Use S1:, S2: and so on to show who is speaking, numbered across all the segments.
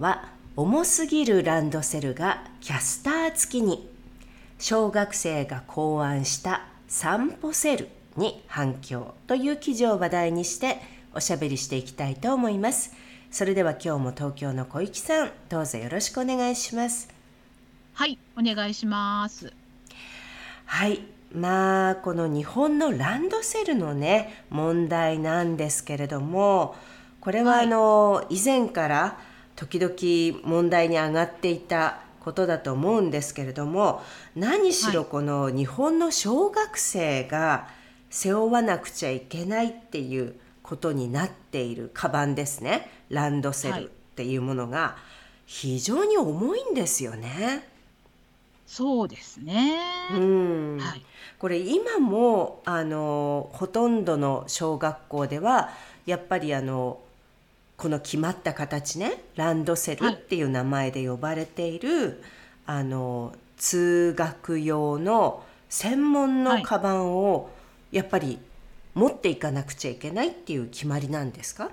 S1: 日は重すぎるランドセルがキャスター付きに小学生が考案した散歩セルに反響という記事を話題にしておしゃべりしていきたいと思います。それでは今日も東京の小池さんどうぞよろしくお願いします。
S2: はいお願いします。
S1: はいまあこの日本のランドセルのね問題なんですけれどもこれはあの、以前から時々問題に上がっていたことだと思うんですけれども何しろこの日本の小学生が背負わなくちゃいけないっていうことになっているカバンですね。ランドセルっていうものが非常に重いんですよね。
S2: そうですね。
S1: うん、はい、これ今もあのほとんどの小学校ではやっぱりあのこの決まった形ねランドセルっていう名前で呼ばれている、はい、あの通学用の専門のカバンをやっぱり持っていかなくちゃいけないっていう決まりなんですか？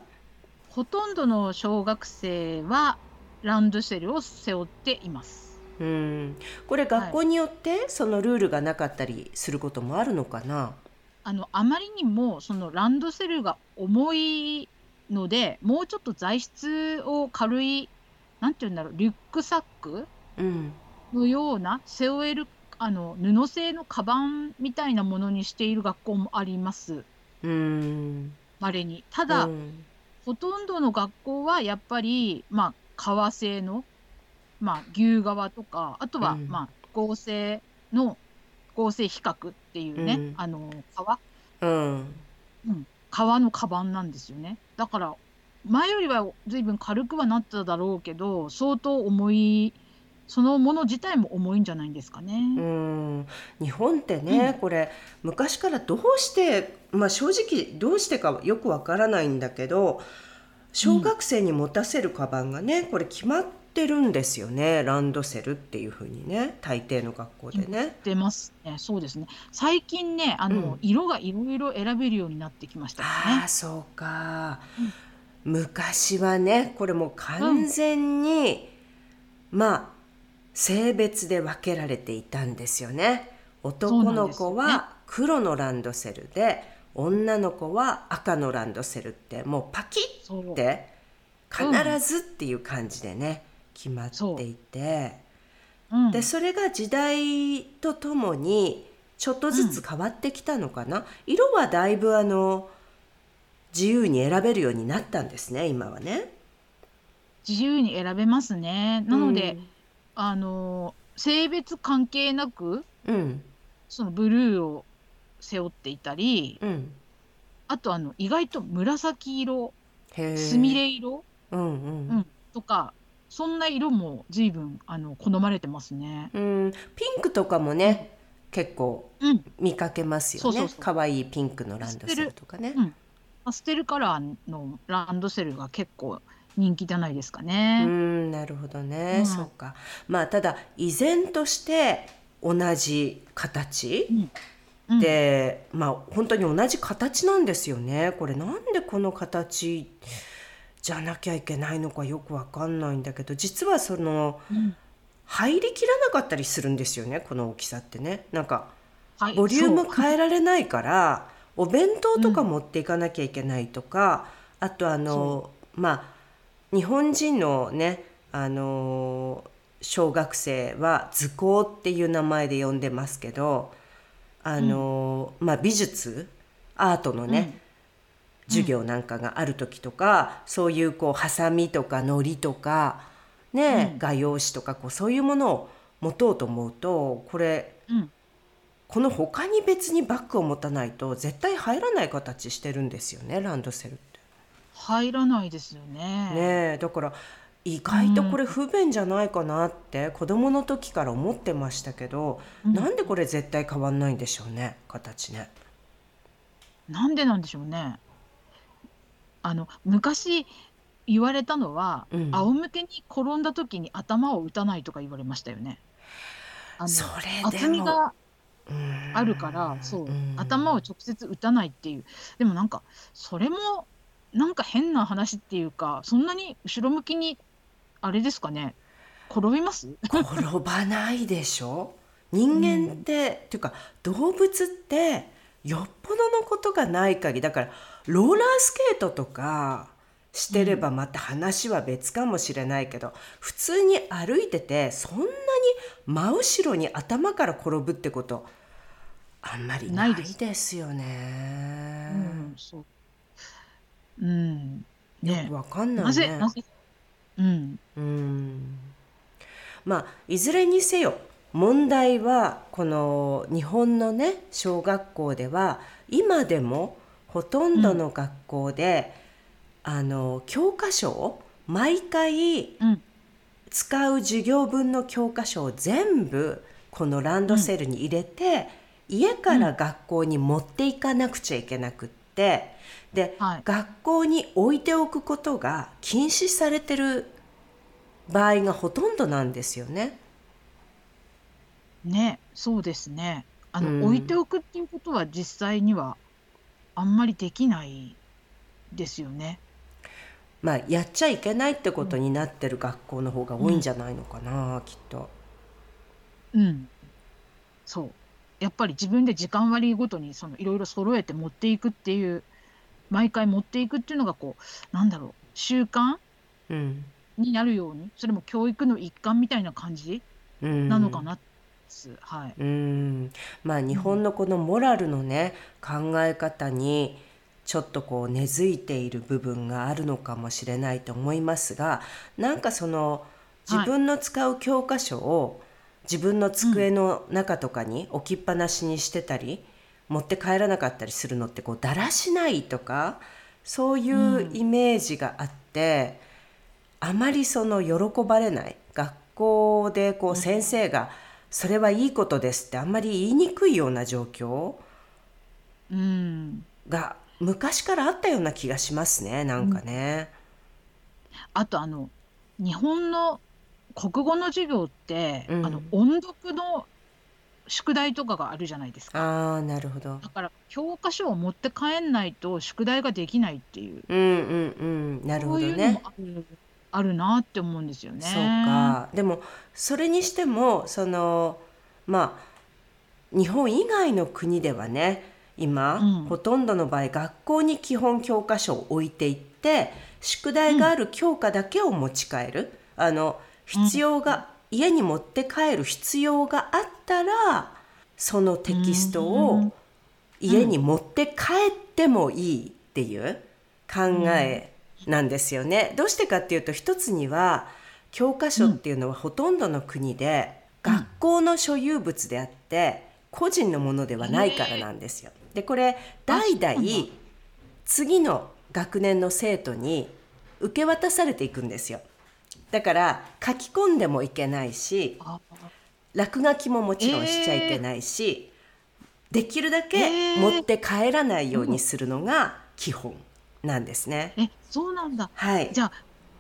S2: ほとんどの小学生はランドセルを背負っています。
S1: うん。これ学校によってそのルールがなかったりすることもあるのかな、はい、
S2: あのあまりにもそのランドセルが重いので、もうちょっと材質を軽い、なんて言うんだろう、リュックサックのような背負えるあの布製のカバンみたいなものにしている学校もあります。
S1: うん。
S2: 稀に。ただ、うん、ほとんどの学校はやっぱり、まあ、革製の、まあ、牛革とか、あとは、うん、まあ、合成の、合成比較っていうね、うん、あの、革、
S1: うん、
S2: うん、革のカバンなんですよね。だから前よりは随分軽くはなっただろうけど相当重いそのもの自体も重いんじゃないんですかね。
S1: うん日本ってね、うん、これ昔からどうして、まあ、正直どうしてかよくわからないんだけど小学生に持たせるカバンがね、これ決まってるんですよね。ランドセルっていうふうにね。大抵の学校でね。
S2: 出ますね。そうですね。最近ねあの、うん、色がいろいろ選べるようになってきましたね。
S1: あそうか、うん、昔はねこれも完全に、まあ性別で分けられていたんですよね。男の子は黒のランドセルで、女の子は赤のランドセルってもうパキッて必ずっていう感じでね、決まっていて、う。ん、でそれが時代とともにちょっとずつ変わってきたのかな、うん、色はだいぶあの自由に選べるようになったんですね今はね。
S2: 自由に選べますね。なので、うん。あの性別関係なく、
S1: うん、
S2: そのブルーを背負っていたり、
S1: うん、
S2: あとあの意外と紫色すみれ色、
S1: うんうん。うん、
S2: とかそんな色も随分あの好まれてますね。
S1: うん、ピンクとかもね、結構見かけますよね。可愛いピンクのランドセルとかね。
S2: パステルカラーのランドセルが結構人気じゃないですかね。
S1: うんなるほどね、うん、そうか。まあただ依然として同じ形、うん、でまあ本当に同じ形なんですよね。これなんでこの形じゃなきゃいけないのかよくわかんないんだけど実はその、うん、入りきらなかったりするんですよねこの大きさってね。なんか、はい、ボリューム変えられないからお弁当とか持っていかなきゃいけないとか、あとあのまあ日本人のねあの小学生は図工っていう名前で呼んでますけどあの、うん、まあ美術アートのね、うん授業なんかがある時とか、そういうこうハサミとか糊とかね、画用紙とかこうそういうものを持とうと思うとこれ、この他に別にバッグを持たないと絶対入らない形してるんですよねランドセルって。
S2: 入らないですよね。
S1: ねだから意外とこれ不便じゃないかなって子供の時から思ってましたけど、うん、なんでこれ絶対変わんないんでしょうね形ね。
S2: なんでなんでしょうね。あの昔言われたのは、うん、仰向けに転んだ時に頭を打たないとか言われましたよね。
S1: あのそれ
S2: 厚みがあるからそう頭を直接打たないっていう。でもなんかそれもなんか変な話っていうかそんなに後ろ向きにあれですかね。転びます？
S1: 転ばないでしょ？人間って、うん、っていうか動物ってよっぽどのことがない限りだからローラースケートとかしてればまた話は別かもしれないけど、うん、普通に歩いててそんなに真後ろに頭から転ぶってことあんまりないです。よね。うん、ね、わかんないね。うん、うん。まあいずれにせよ問題はこの日本のね小学校では今でもほとんどの学校で、うん、あの教科書を毎回使う授業分の教科書を全部このランドセルに入れて、うん、家から学校に持っていかなくちゃいけなくって。で、はい、学校に置いておくことが禁止されてる場合がほとんどなんですよね。
S2: ね、そうですね。あの、うん、置いておくっていうことは実際にはあんまりできないですよね。
S1: まあやっちゃいけないってことになってる学校の方が多いんじゃないのかな、うん、きっと。
S2: うん、そう。やっぱり自分で時間割ごとにそのいろいろ揃えて持っていくっていう毎回持っていくっていうのがこうなんだろう習慣うんになるようにそれも教育の一環みたいな感じなのかなはい、
S1: うん。まあ日本のこのモラルのね考え方にちょっとこう根付いている部分があるのかもしれないと思いますがなんかその自分の使う教科書を自分の机の中とかに置きっぱなしにしてたり、持って帰らなかったりするのってこうだらしないとかそういうイメージがあって、あまりその喜ばれない。学校でこう先生が「それはいいことです」ってあんまり言いにくいような状況が昔からあったような気がしますねなんかね。
S2: あとあの日本の国語の授業って、うん、あの音読の宿題とかがあるじゃないですか。
S1: ああ、なるほど。
S2: だから教科書を持って帰んないと宿題ができないっていう、
S1: うんうんうん、なるほどね。
S2: あるあるなって思うんですよね。
S1: そうか。でもそれにしてもそのまあ日本以外の国ではね今、うん、ほとんどの場合学校に基本教科書を置いていって宿題がある教科だけを持ち帰る、うん、あの必要が家に持って帰る必要があったらそのテキストを家に持って帰ってもいいっていう考えなんですよね。どうしてかっていうと一つには教科書っていうのはほとんどの国で学校の所有物であって個人のものではないからなんですよ。でこれ代々次の学年の生徒に受け渡されていくんですよ。だから書き込んでもいけないし落書きももちろんしちゃいけないし、えー、できるだけ持って帰らないようにするのが基本なんですね。
S2: えそうなんだ、
S1: はい、
S2: じゃあ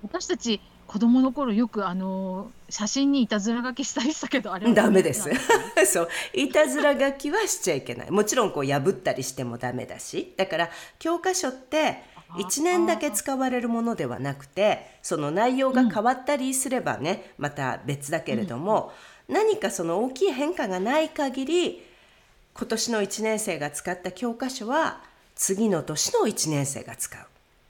S2: 私たち子供の頃よくあの写真にいたずら書きしたりしたけどあれは
S1: ダメです。そう。いたずら書きはしちゃいけない。もちろんこう破ったりしてもダメだし、だから教科書って1年だけ使われるものではなくてその内容が変わったりすればね、また別だけれども、何かその大きい変化がない限り今年の1年生が使った教科書は次の年の1年生が使う。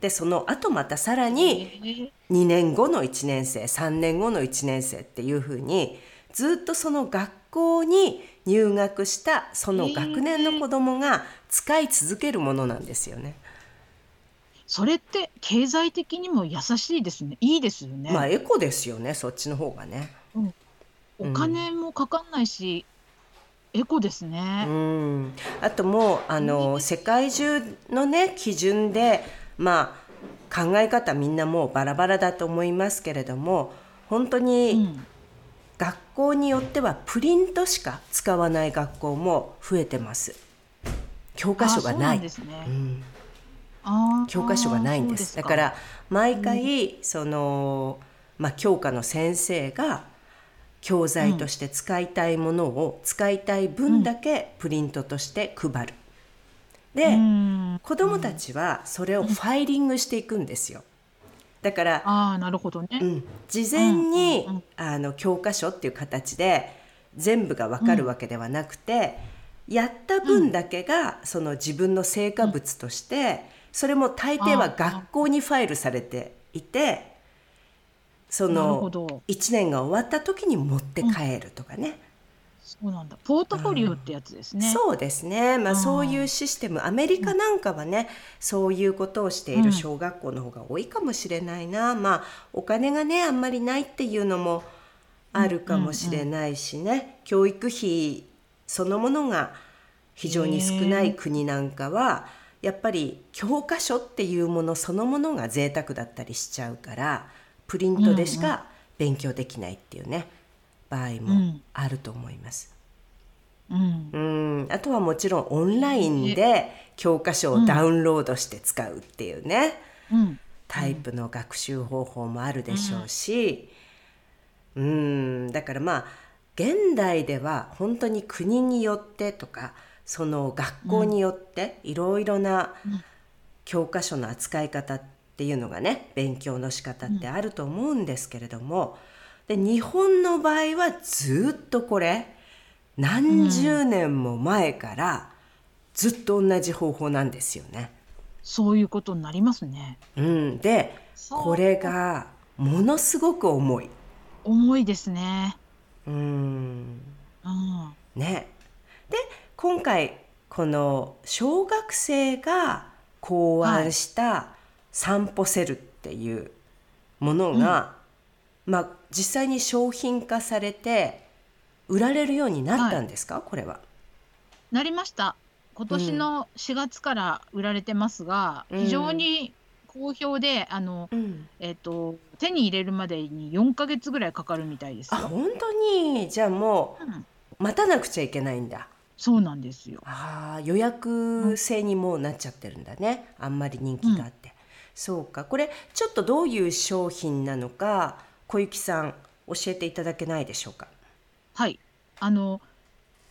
S1: でその後またさらに2年後の1年生3年後の1年生っていうふうにずっとその学校に入学したその学年の子供が使い続けるものなんですよね。
S2: それって経済的にも優しいですね。いいですよね。
S1: まあエコですよね、そっちの方がね。
S2: うん。お金もかかんないし、エコですね。
S1: うん、あともうあの世界中のね基準でまあ考え方みんなもうバラバラだと思いますけれども本当に学校によってはプリントしか使わない学校も増えてます。教科書がない。教科書がないんです。だから毎回、そのまあ教科の先生が教材として使いたいものを使いたい分だけプリントとして配る。で、子どもたちはそれをファイリングしていくんですよ。だから
S2: あなるほどね、う
S1: ん、事前に、うんうん、あの教科書っていう形で全部が分かるわけではなくて、やった分だけがその自分の成果物として、それも大抵は学校にファイルされていてその1年が終わった時に持って帰るとかね。
S2: そうなんだ。ポートフォリオってやつですね。
S1: そうですね。まあそういうシステム、アメリカなんかはね、そういうことをしている小学校の方が多いかもしれないな。まあお金がねあんまりないっていうのもあるかもしれないしね。教育費そのものが非常に少ない国なんかはやっぱり教科書っていうものそのものが贅沢だったりしちゃうからプリントでしか勉強できないっていうね、場合もあると思います。うん、うん。あとはもちろんオンラインで教科書をダウンロードして使うっていうね、うん、タイプの学習方法もあるでしょうし、うん、だからまあ現代では本当に国によってとかその学校によっていろいろな教科書の扱い方っていうのがね勉強の仕方ってあると思うんですけれども、で日本の場合はずっとこれ何十年も前からずっと同じ方法なんですよね。
S2: そういうことになりますね。
S1: うん、でこれがものすごく重い。
S2: 重いですね。
S1: うん。うん、ね。で今回この小学生が考案した散歩セルっていうものが、うん、まあ実際に商品化されて売られるようになったんですか、はい、これは。
S2: なりました。今年の4月から売られてますが、うん、非常に好評で、あの、うん、えっ、ー、と手に入れるまでに4か月ぐらいかかるみたいですあ、
S1: 本当に？じゃあもう、待たなくちゃいけないんだ。
S2: そうなんですよ。
S1: ああ、予約制にもうなっちゃってるんだね。あんまり人気があって。そうか。これちょっとどういう商品なのか、小雪さん教えていただけないでしょうか？
S2: はい。あの、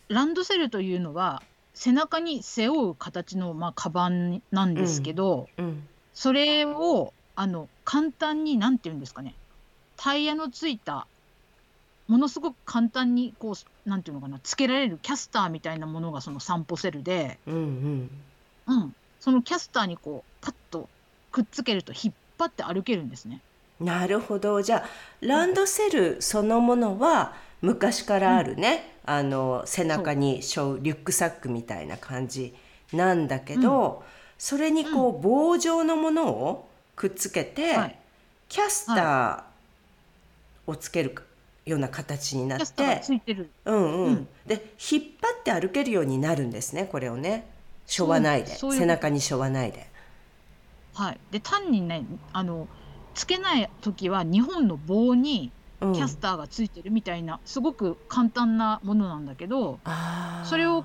S2: ランドセルというのは、背中に背負う形の、まあ、カバンなんですけど、うん。それを、あの、簡単に、なんていうんですかね、タイヤのついた、ものすごく簡単に、こう、なんていうのかな、つけられるキャスターみたいなものがその散歩セルで、うん。うん。そのキャスターにこう、パッとくっつけると引っ張って歩けるんですね。
S1: なるほど。じゃあ、ランドセルそのものは昔からあるね、うん、あの背中にしょう。リュックサックみたいな感じなんだけど、うん、それにこう棒状のものをくっつけて、はい、キャスターをつけるような形になって、うんうん、で引っ張って歩けるようになるんですねこれをね。しょわないで。背中にしょわないで。
S2: はい、で単にねあのつけない時は2本の棒にキャスターがついてるみたいな、すごく簡単なものなんだけどそれを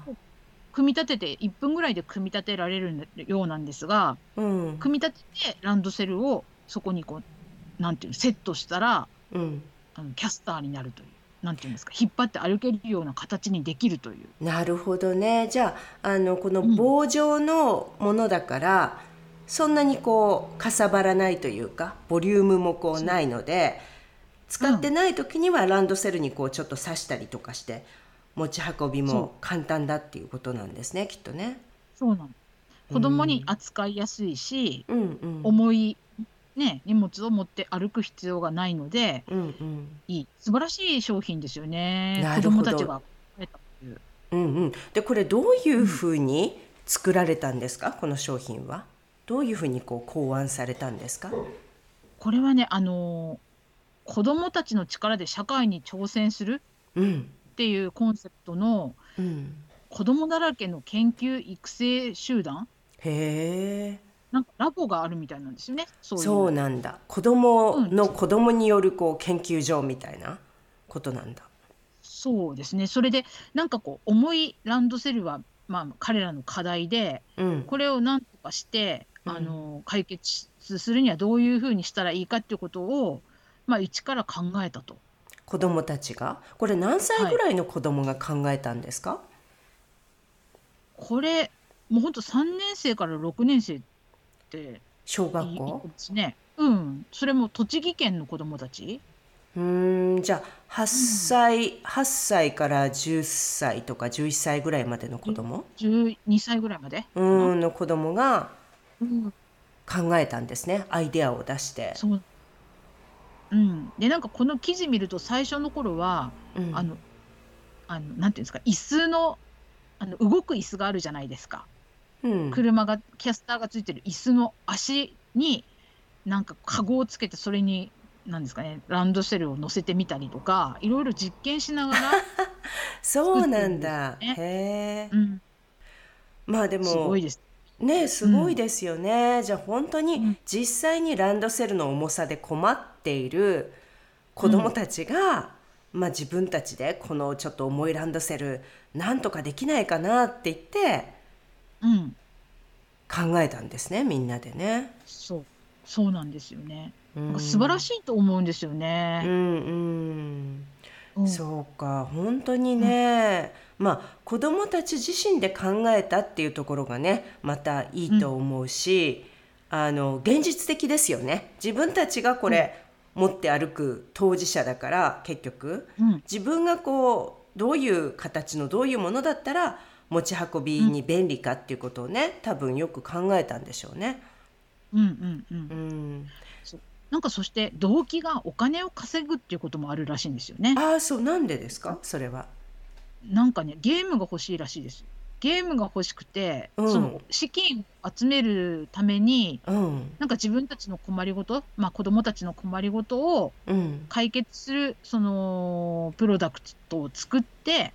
S2: 組み立てて1分ぐらいで組み立てられるようなんですが、うん、組み立ててランドセルをそこにこうなんていうセットしたら、うん、あのキャスターになるという。なんていうんですか引っ張って歩けるような形にできるという。
S1: なるほどね。じゃああのこの棒状のものだから、そんなにこうかさばらないというかボリュームもこうないので使ってない時にはランドセルにこうちょっと刺したりとかして持ち運びも簡単だっていうことなんですねきっとね。
S2: そうなの。子供に扱いやすいし、うん。うん、重い、ね、荷物を持って歩く必要がないので、うんうん、いい素晴らしい商品ですよね。子供たちが
S1: うんうん、でこれどういうふうに作られたんですか、この商品は？どういうふうにこう考案されたんですか？
S2: これはね、あの子供たちの力で社会に挑戦するっていうコンセプトの
S1: うん、
S2: 子供だらけの研究育成集団
S1: へえ。
S2: なんかラボがあるみたいなんですよね
S1: そうなんだ。子供の子供によるこう研究所みたいなことなんだ、
S2: そうですね。それでなんかこう重いランドセルはまあ彼らの課題で、
S1: うん、
S2: これをなんとかして、あの解決するにはどういうふうにしたらいいかっていうことを、まあ、一から考えたと。
S1: 子供たちが？これ何歳ぐらいの子供が考えたんですか、はい、
S2: これもう本当3年生から6年生って
S1: 小学校？
S2: ですね。うん。それも栃木県の子供たち。
S1: うん。じゃあ8歳、うん、8歳から10歳とか11歳ぐらいまでの子供
S2: ？12歳ぐらいまで
S1: うんの子供が考えたんですね、アイデアを出して。
S2: そう。うん、でなんかこの記事見ると最初の頃は、うん、あのあのなんていうんですか椅子のあの動く椅子があるじゃないですか、
S1: うん、
S2: 車がキャスターがついてる椅子の足になんかカゴをつけてそれになんですかねランドセルを乗せてみたりとかいろいろ実験しながら
S1: そうなんだ。へえ、
S2: うん、
S1: まあでも
S2: すごいです
S1: ねすごいですよね、うん、じゃあ本当に実際にランドセルの重さで困っている子どもたちが、うん、まあ、自分たちでこのちょっと重いランドセルなんとかできないかなって言って、
S2: うん、
S1: 考えたんですねみんなでね。
S2: そう。そうなんですよね。なんか素晴らしいと思うんですよね。
S1: うん、うん、そうか。本当にね、まあ子どもたち自身で考えたっていうところがねまたいいと思うし、うん、あの現実的ですよね自分たちがこれ、持って歩く当事者だから結局、
S2: うん、
S1: 自分がこうどういう形のどういうものだったら持ち運びに便利かっていうことをね、多分よく考えたんでしょうね。
S2: うんうんうん。
S1: うん、
S2: なんかそして動機がお金を稼ぐっていうこともあるらしいんですよね。
S1: ああそうなんでですか？それは。
S2: なんかね、ゲームが欲しいらしいです。ゲームが欲しくて、うん、その資金を集めるために、
S1: うん、
S2: なんか自分たちの困りごと、まあ、子供たちの困りごとを解決する、そのプロダクトを作って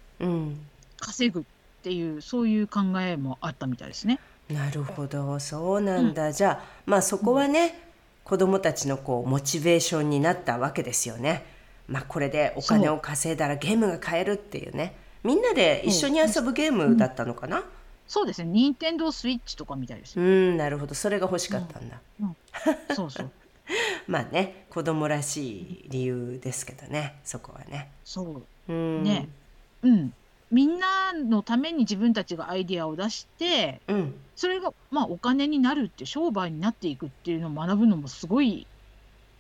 S2: 稼ぐっていう、そういう考えもあったみたいですね。
S1: なるほどそうなんだ、うん、じゃあまあそこはね、子供たちのこうモチベーションになったわけですよね。まあ、これでお金を稼いだらゲームが買えるっていうね。みんなで一緒に遊ぶゲームだったのかな、うん、
S2: そうですね。任天堂スイッチとかみたいです。
S1: うんなるほど。それが欲しかったんだ、
S2: うん、うん、そうそう。
S1: まあね子供らしい理由ですけどねそこはね。
S2: そ
S1: う、うん、
S2: ね。うん。みんなのために自分たちがアイディアを出して、
S1: うん、
S2: それがまあお金になるって商売になっていくっていうのを学ぶのもすごい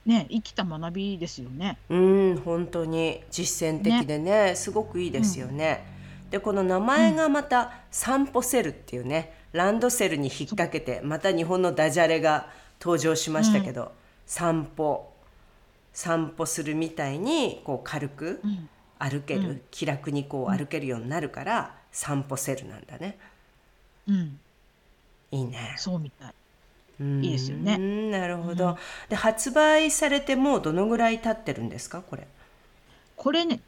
S2: ね生きた学びですよね。
S1: うん本当に実践的でね、ね、すごくいいですよね。うん、でこの名前がまた「散歩セル」っていうね、ランドセルに引っ掛けてまた日本のダジャレが登場しましたけど、うん、散歩散歩するみたいにこう軽く歩ける、うん、気楽にこう歩けるようになるから、散歩セルなんだね。
S2: うん、
S1: いいね。
S2: そうみたい。いいですよね。
S1: なるほど、うん、で発売されてもうどのぐらい経ってるんですか？これ。
S2: これね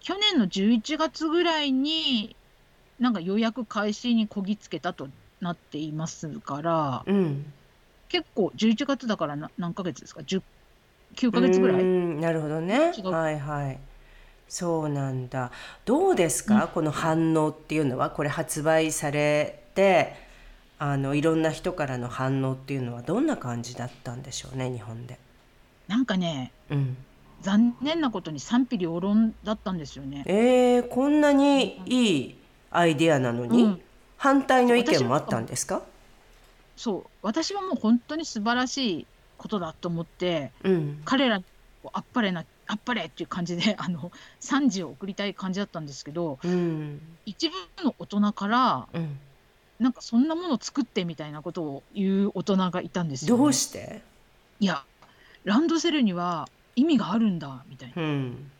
S2: 去年の11月ぐらいになんか予約開始にこぎつけたとなっていますから、
S1: うん、
S2: 結構11月だから何ヶ月ですか？10 9ヶ月ぐらい？
S1: なるほどね。はいはい。そうなんだ。どうですか、うん、この反応っていうのは？これ発売されてあのいろんな人からの反応っていうのはどんな感じだったんでしょうね日本で。
S2: なんかね、
S1: うん、
S2: 残念なことに賛否両論だったんですよね。
S1: えー、こんなにいいアイデアなのに、うん、反対の意見もあったんですか？
S2: そう。私はもう本当に素晴らしいことだと思って、
S1: うん、
S2: 彼らあっぱれなあっぱれっていう感じで あの賛辞を送りたい感じだったんですけど、
S1: うん、
S2: 一部の大人から、
S1: うん、
S2: なんかそんなもの作ってみたいなことを言う大人がいたんですよ、
S1: ね、どうして？
S2: いやランドセルには意味があるんだみたい
S1: な、うん、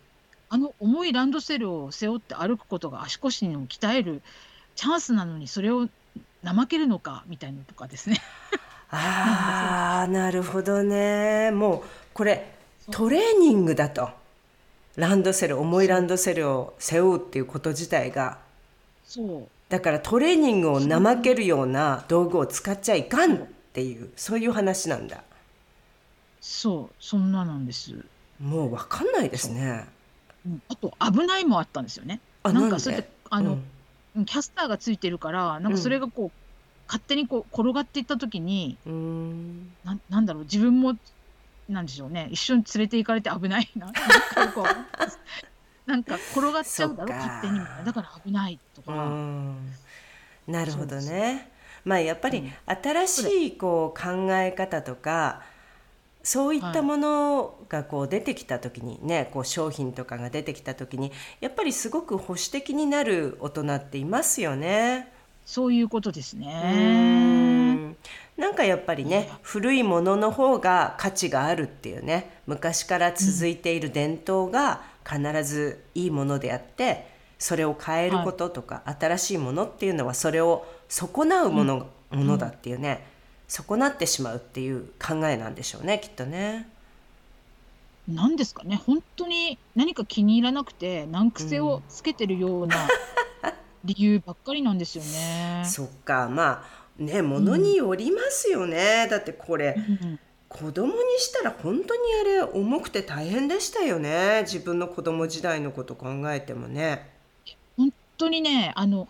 S2: あの重いランドセルを背負って歩くことが足腰にも鍛えるチャンスなのにそれを怠けるのかみたいなとかですね。
S1: ああなるほどね。もうこれトレーニングだと。ランドセル重いランドセルを背負うっていうこと自体が。
S2: そう
S1: だからトレーニングを怠けるような道具を使っちゃいかんっていうそういう話なんだ。
S2: そうそんななんです、
S1: もう分かんないですね。
S2: う。ん、あと危ないもあったんですよね。
S1: あ
S2: なんかそれであの、
S1: うん。
S2: キャスターがついてるからなんかそれがこう、勝手にこう転がっていった時に
S1: うーん。
S2: なんなんだろう自分もなんでしょうね。一緒に連れて行かれて危ないな。なんかよくわかんなんか転がっちゃうだろ勝手にだから危ないと
S1: う
S2: か、
S1: ん。なるほどね。まあやっぱり
S2: うん。
S1: 新しいこう考え方とかそういったものがこう出てきた時にねこう商品とかが出てきた時にやっぱりすごく保守的になる大人っていますよね。
S2: そういうことです
S1: う
S2: ね。
S1: ん。なんかやっぱりね古いものの方が価値があるっていうね昔から続いている伝統が必ずいいものであってそれを変えることとか、新しいものっていうのはそれを損なうもの,、ものだっていうね損なってしまうっていう考えなんでしょうねきっとね。
S2: なんですかね。本当に何か気に入らなくて難癖をつけてるような理由ばっかりなんですよね。
S1: そっか。まあねものによりますよね、だってこれ
S2: うん
S1: 子供にしたら本当にあれ重くて大変でしたよね。自分の子供時代のこと考えてもね。
S2: 本当にねあの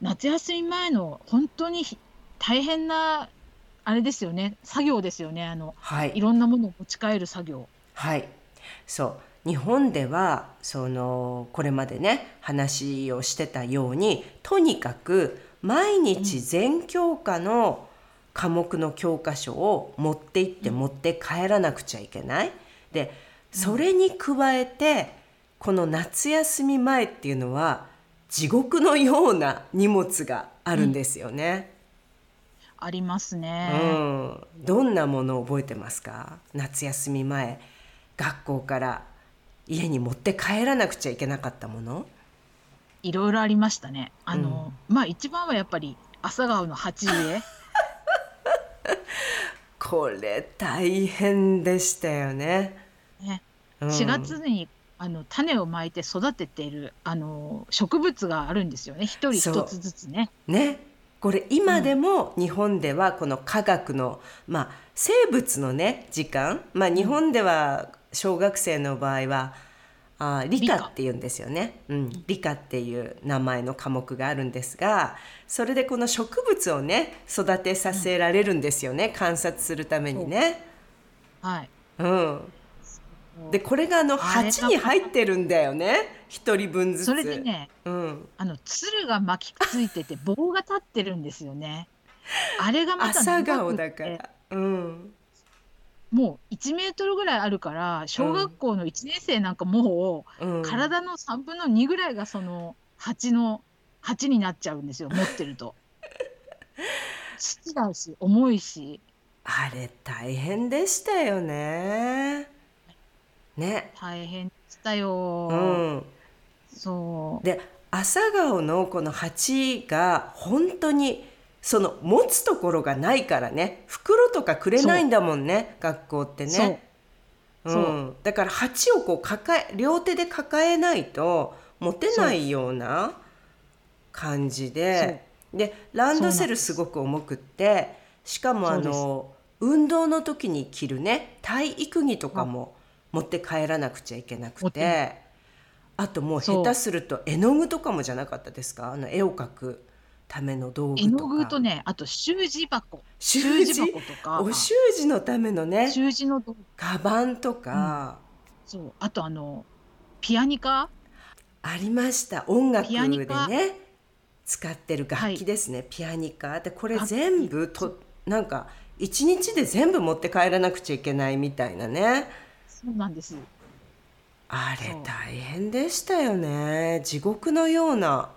S2: 夏休み前の本当にひ大変なあれですよね。作業ですよね。あの
S1: はい。
S2: いろんなものを持ち帰る作業。
S1: はい、そう。日本ではそのこれまでね話をしてたようにとにかく毎日全教科の科目の教科書を持って行って持って帰らなくちゃいけない。でそれに加えてこの夏休み前っていうのは地獄のような荷物があるんですよね。
S2: あります
S1: う
S2: ね。
S1: ん、どんなものを覚えてますか？夏休み前学校から家に持って帰らなくちゃいけなかったもの？
S2: いろいろありましたね。あの、まあ一番はやっぱり朝顔の鉢植え。
S1: これ大変でしたよね。
S2: ね、
S1: うん
S2: 4月にあの種をまいて育てているあの植物があるんですよね。一人一つずつね。
S1: ねこれ今でも日本ではこの科学の、まあ、生物のね時間、まあ、日本では小学生の場合はあ理
S2: 理科
S1: 科っていうんですよね、うん、理科っていう名前の科目があるんですがそれでこの植物をね育てさせられるんですよね、観察するためにね。
S2: はい。
S1: うん、でこれがあの鉢に入ってるんだよね。一人分ずつ。
S2: それでね、
S1: うん、
S2: あの鶴が巻きついてて棒が立ってるんですよね。あれがまた
S1: 朝
S2: 長くって
S1: 顔だから。うん
S2: もう1メートルぐらいあるから小学校の1年生なんかも
S1: う
S2: 体の3分の2ぐらいがその鉢の鉢になっちゃうんですよ持ってると。土だし重いし
S1: あれ大変でしたよね。ね。
S2: 大変でしたよ。
S1: うん。
S2: そう
S1: で朝顔のこの鉢が本当にその持つところがないからね。袋とかくれないんだもんね学校ってね。う、
S2: そう。ん
S1: だから鉢をこう抱え両手で抱えないと持てないような感じで。でランドセルす。ごく重くってしかもあの運動の時に着るね体育着とかも持って帰らなくちゃいけなく
S2: て。
S1: あともう。下手すると絵の具とかもじゃなかったですか？あの絵を描くための道具とか。
S2: 絵の具とねあと習字箱。
S1: 習字？
S2: 習字箱とか。
S1: お習字のためのね
S2: 習字の道具。
S1: カバンとか、
S2: そう。あとあのピアニカ？
S1: ありました。音楽でね使ってる楽
S2: はい
S1: 器ですね、ピアニカ。でこれ全部となんか一日で全部持って帰らなくちゃいけないみたいなね。
S2: そうなんです。
S1: あれ大変でしたよね。地獄のような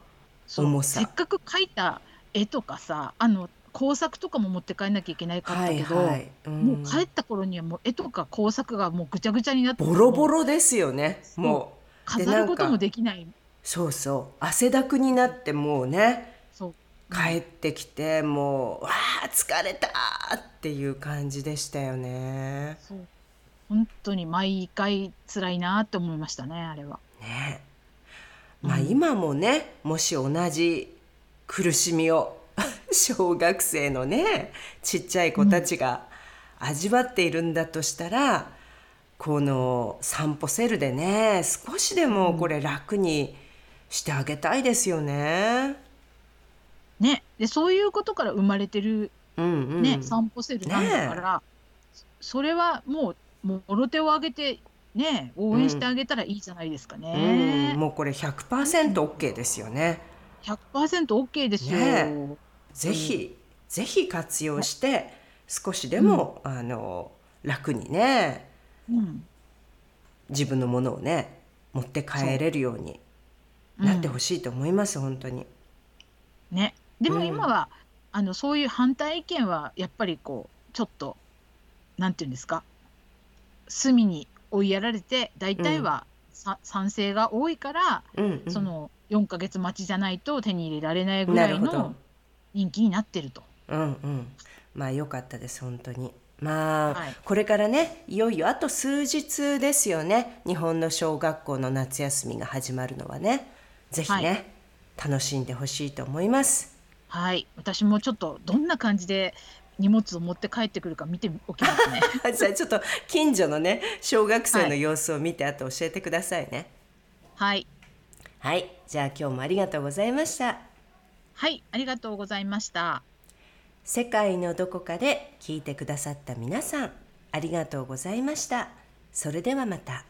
S1: 重さ。
S2: せっかく描いた絵とかさあの工作とかも持って帰んなきゃいけないかったけど、
S1: はい、うん。
S2: もう帰った頃にはもう絵とか工作がもうぐちゃぐちゃになって
S1: ボロボ
S2: ロ
S1: ロですよね。もう。
S2: 飾ることもできない。
S1: そうそう。汗だくになってもうね。帰ってきてもうわあ疲れたっていう感じでしたよね。
S2: 本当に毎回辛いなって思いましたねあれは。
S1: ねまあ
S2: うん。
S1: 今もねもし同じ苦しみを 小学生のねちっちゃい子たちが味わっているんだとしたら、この散歩セルでね少しでもこれ楽にしてあげたいですよね。
S2: ね。でそういうことから生まれてる、うんうん、ね、散歩セルなんだから、ね、それはもうもろ手を挙げてね応援してあげたらいいじゃないですかね。
S1: うん、もうこれ 100%OK ですよね。
S2: 100%OK ですよ。ね、
S1: ぜひ、ぜひ活用して少しでも、あの楽にね、自分のものをね持って帰れるようになってほしいと思います、本当に。
S2: ね。でも今は、あのそういう反対意見はやっぱりこうちょっとなんていうんですか隅に追いやられて大体は、さ賛成が多いから、うんうん、その4ヶ月待ちじゃないと手に入れられないぐらいの人気になってると。
S1: うんうん、まあ良かったです本当に。まあ、はい、これからねいよいよあと数日ですよね。日本の小学校の夏休みが始まるのはね。ぜひね、はい、楽しんでほしいと思います。
S2: はい。私もちょっとどんな感じで荷物を持って帰ってくるか見ておきますね。
S1: じゃあちょっと近所のね小学生の様子を見て、はい、あと教えてくださいね。
S2: はい。
S1: はい。じゃあ今日もありがとうございました。
S2: はい。ありがとうございました。
S1: 世界のどこかで聞いてくださった皆さんありがとうございました。それではまた。